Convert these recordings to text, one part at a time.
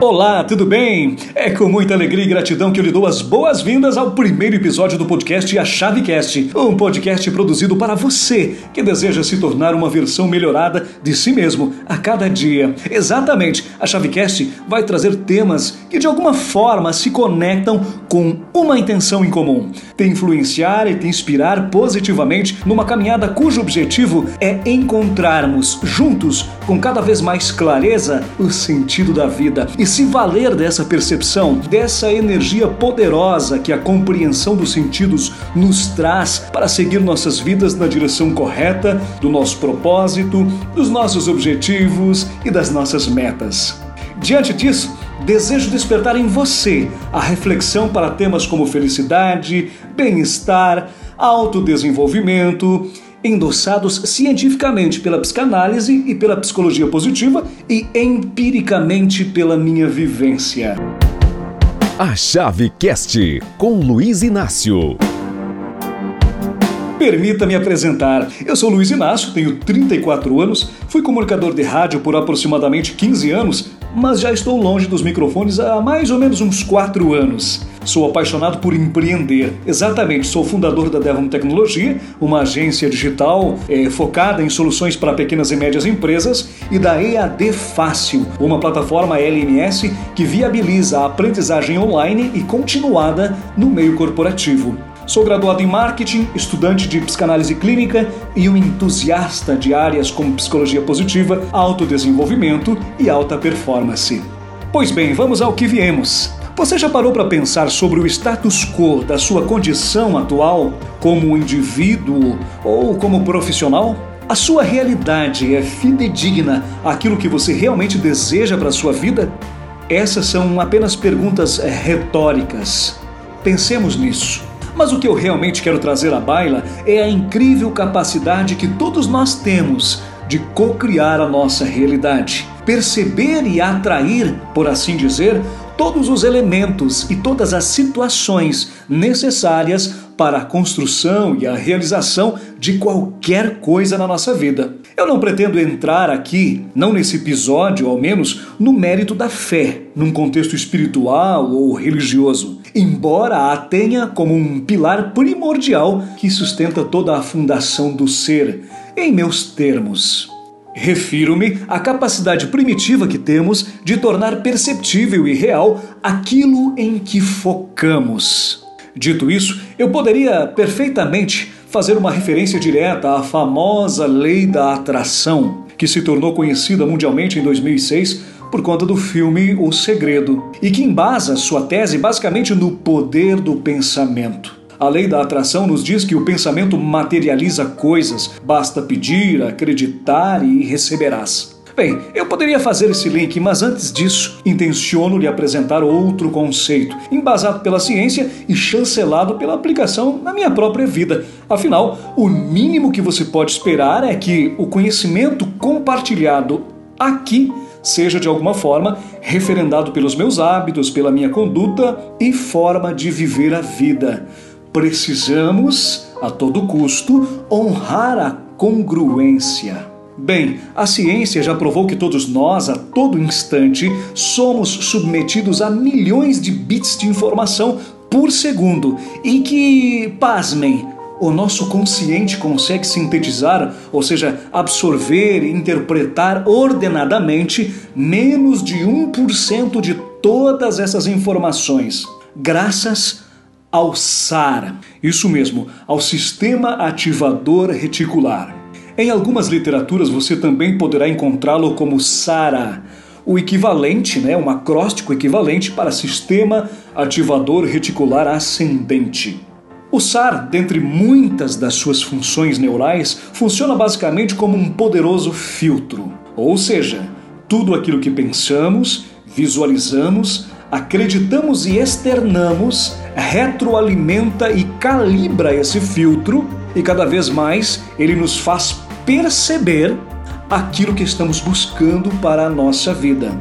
Olá, tudo bem? É com muita alegria e gratidão que eu lhe dou as boas-vindas ao primeiro episódio do podcast A Chavecast, um podcast produzido para você que deseja se tornar uma versão melhorada de si mesmo a cada dia. Exatamente, a Chavecast vai trazer temas que de alguma forma se conectam com uma intenção em comum: te influenciar e te inspirar positivamente numa caminhada cujo objetivo é encontrarmos juntos, com cada vez mais clareza, o sentido da vida se valer dessa percepção, dessa energia poderosa que a compreensão dos sentidos nos traz para seguir nossas vidas na direção correta do nosso propósito, dos nossos objetivos e das nossas metas. Diante disso, desejo despertar em você a reflexão para temas como felicidade, bem-estar, autodesenvolvimento endossados cientificamente pela psicanálise e pela psicologia positiva e empiricamente pela minha vivência. A Chave Cast com Luiz Inácio. Permita-me apresentar. Eu sou Luiz Inácio, tenho 34 anos, fui comunicador de rádio por aproximadamente 15 anos, mas já estou longe dos microfones há mais ou menos uns 4 anos. Sou apaixonado por empreender. Exatamente, sou fundador da Devon Tecnologia, uma agência digital é, focada em soluções para pequenas e médias empresas, e da EAD Fácil, uma plataforma LMS que viabiliza a aprendizagem online e continuada no meio corporativo. Sou graduado em marketing, estudante de psicanálise clínica e um entusiasta de áreas como psicologia positiva, autodesenvolvimento e alta performance. Pois bem, vamos ao que viemos. Você já parou para pensar sobre o status quo da sua condição atual como indivíduo ou como profissional? A sua realidade é fidedigna àquilo que você realmente deseja para a sua vida? Essas são apenas perguntas retóricas. Pensemos nisso. Mas o que eu realmente quero trazer à baila é a incrível capacidade que todos nós temos de co-criar a nossa realidade, perceber e atrair, por assim dizer, todos os elementos e todas as situações necessárias para a construção e a realização de qualquer coisa na nossa vida. Eu não pretendo entrar aqui, não nesse episódio ao menos, no mérito da fé, num contexto espiritual ou religioso, embora a tenha como um pilar primordial que sustenta toda a fundação do ser, em meus termos. Refiro-me à capacidade primitiva que temos de tornar perceptível e real aquilo em que focamos. Dito isso, eu poderia perfeitamente fazer uma referência direta à famosa lei da atração, que se tornou conhecida mundialmente em 2006 por conta do filme O Segredo, e que embasa sua tese basicamente no poder do pensamento. A lei da atração nos diz que o pensamento materializa coisas, basta pedir, acreditar e receberás. Bem, eu poderia fazer esse link, mas antes disso, intenciono lhe apresentar outro conceito, embasado pela ciência e chancelado pela aplicação na minha própria vida. Afinal, o mínimo que você pode esperar é que o conhecimento compartilhado aqui seja de alguma forma referendado pelos meus hábitos, pela minha conduta e forma de viver a vida. Precisamos, a todo custo, honrar a congruência. Bem, a ciência já provou que todos nós, a todo instante, somos submetidos a milhões de bits de informação por segundo e que, pasmem, o nosso consciente consegue sintetizar, ou seja, absorver e interpretar ordenadamente menos de 1% de todas essas informações, graças ao SAR, isso mesmo, ao Sistema Ativador Reticular. Em algumas literaturas você também poderá encontrá-lo como SARA, o equivalente, né, um acróstico equivalente para Sistema Ativador Reticular Ascendente. O SAR, dentre muitas das suas funções neurais, funciona basicamente como um poderoso filtro, ou seja, tudo aquilo que pensamos, visualizamos, acreditamos e externamos retroalimenta e calibra esse filtro e cada vez mais ele nos faz perceber aquilo que estamos buscando para a nossa vida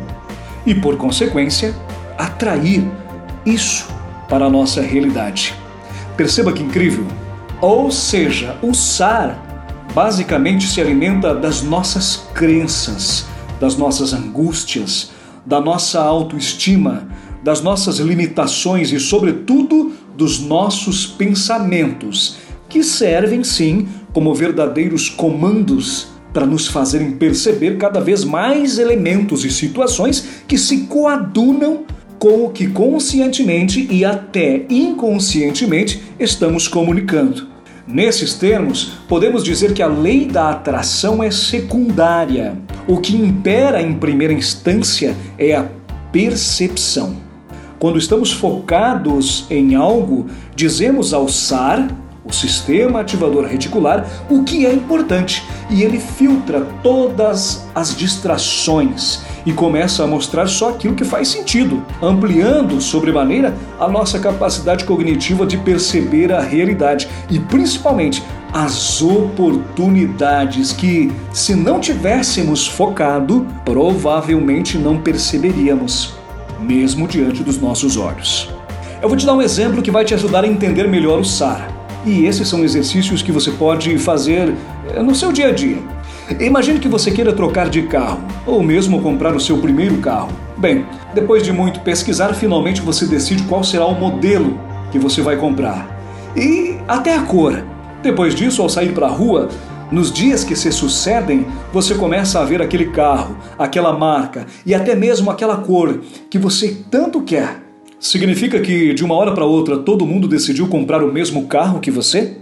e, por consequência, atrair isso para a nossa realidade. Perceba que incrível! Ou seja, o SAR basicamente se alimenta das nossas crenças, das nossas angústias, da nossa autoestima, das nossas limitações e, sobretudo, dos nossos pensamentos, que servem sim como verdadeiros comandos para nos fazerem perceber cada vez mais elementos e situações que se coadunam com o que conscientemente e até inconscientemente estamos comunicando. Nesses termos, podemos dizer que a lei da atração é secundária. O que impera em primeira instância é a percepção. Quando estamos focados em algo, dizemos ao SAR o sistema ativador reticular, o que é importante, e ele filtra todas as distrações e começa a mostrar só aquilo que faz sentido, ampliando sobremaneira a nossa capacidade cognitiva de perceber a realidade e principalmente as oportunidades que, se não tivéssemos focado, provavelmente não perceberíamos, mesmo diante dos nossos olhos. Eu vou te dar um exemplo que vai te ajudar a entender melhor o SAR. E esses são exercícios que você pode fazer eh, no seu dia a dia. Imagine que você queira trocar de carro, ou mesmo comprar o seu primeiro carro. Bem, depois de muito pesquisar, finalmente você decide qual será o modelo que você vai comprar. E até a cor. Depois disso, ao sair para a rua, nos dias que se sucedem, você começa a ver aquele carro, aquela marca e até mesmo aquela cor que você tanto quer. Significa que de uma hora para outra todo mundo decidiu comprar o mesmo carro que você?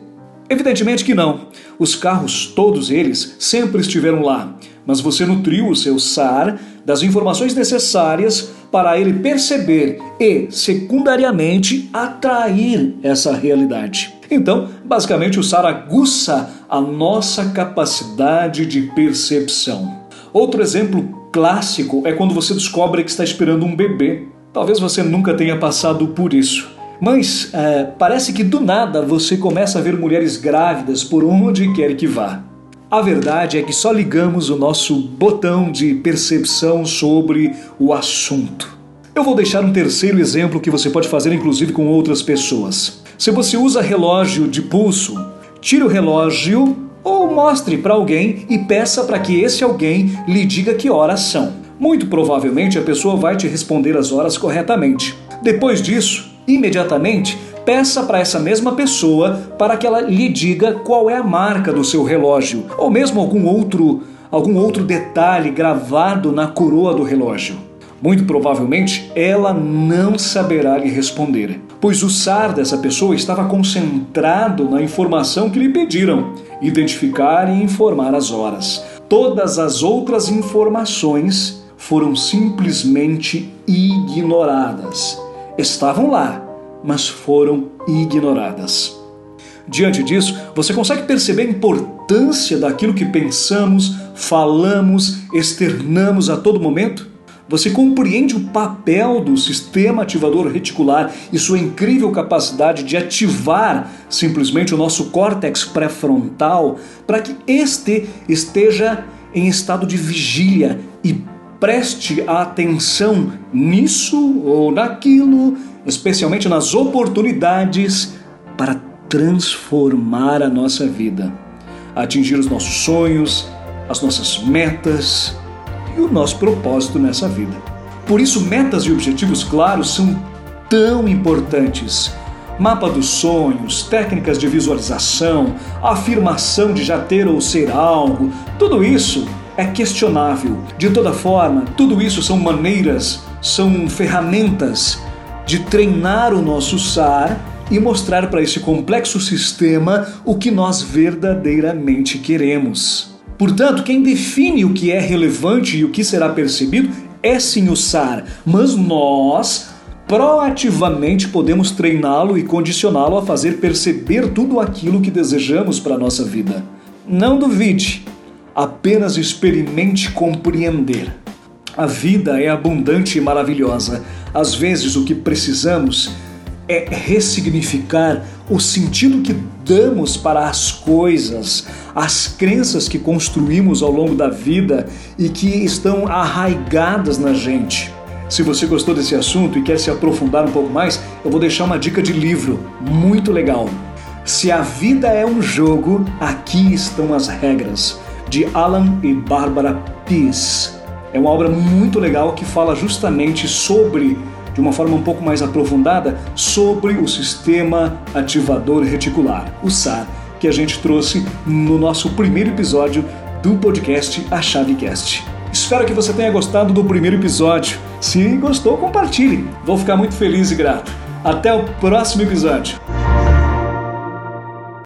Evidentemente que não. Os carros, todos eles, sempre estiveram lá, mas você nutriu o seu SAR das informações necessárias para ele perceber e, secundariamente, atrair essa realidade. Então, basicamente, o SAR aguça a nossa capacidade de percepção. Outro exemplo clássico é quando você descobre que está esperando um bebê. Talvez você nunca tenha passado por isso. Mas é, parece que do nada você começa a ver mulheres grávidas por onde quer que vá. A verdade é que só ligamos o nosso botão de percepção sobre o assunto. Eu vou deixar um terceiro exemplo que você pode fazer inclusive com outras pessoas. Se você usa relógio de pulso, tire o relógio ou mostre para alguém e peça para que esse alguém lhe diga que horas são. Muito provavelmente a pessoa vai te responder as horas corretamente. Depois disso, imediatamente peça para essa mesma pessoa para que ela lhe diga qual é a marca do seu relógio ou mesmo algum outro algum outro detalhe gravado na coroa do relógio. Muito provavelmente ela não saberá lhe responder, pois o SAR dessa pessoa estava concentrado na informação que lhe pediram, identificar e informar as horas. Todas as outras informações foram simplesmente ignoradas. Estavam lá, mas foram ignoradas. Diante disso, você consegue perceber a importância daquilo que pensamos, falamos, externamos a todo momento? Você compreende o papel do sistema ativador reticular e sua incrível capacidade de ativar simplesmente o nosso córtex pré-frontal para que este esteja em estado de vigília e preste atenção nisso ou naquilo, especialmente nas oportunidades para transformar a nossa vida, atingir os nossos sonhos, as nossas metas e o nosso propósito nessa vida. Por isso, metas e objetivos claros são tão importantes. Mapa dos sonhos, técnicas de visualização, afirmação de já ter ou ser algo, tudo isso é questionável. De toda forma, tudo isso são maneiras, são ferramentas de treinar o nosso SAR e mostrar para esse complexo sistema o que nós verdadeiramente queremos. Portanto, quem define o que é relevante e o que será percebido é sim o SAR, mas nós proativamente podemos treiná-lo e condicioná-lo a fazer perceber tudo aquilo que desejamos para a nossa vida. Não duvide, apenas experimente compreender. A vida é abundante e maravilhosa. Às vezes, o que precisamos é ressignificar o sentido que damos para as coisas, as crenças que construímos ao longo da vida e que estão arraigadas na gente. Se você gostou desse assunto e quer se aprofundar um pouco mais, eu vou deixar uma dica de livro muito legal. Se a vida é um jogo, aqui estão as regras de Alan e Barbara Pease. É uma obra muito legal que fala justamente sobre, de uma forma um pouco mais aprofundada, sobre o sistema ativador reticular, o SAR, que a gente trouxe no nosso primeiro episódio do podcast A Chavecast. Espero que você tenha gostado do primeiro episódio. Se gostou, compartilhe. Vou ficar muito feliz e grato. Até o próximo episódio.